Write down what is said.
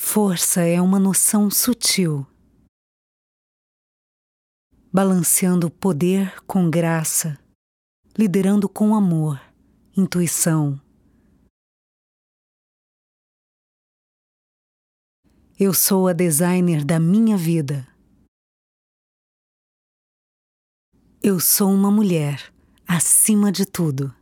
Força é uma noção sutil, balanceando poder com graça, liderando com amor, intuição. Eu sou a designer da minha vida. Eu sou uma mulher acima de tudo.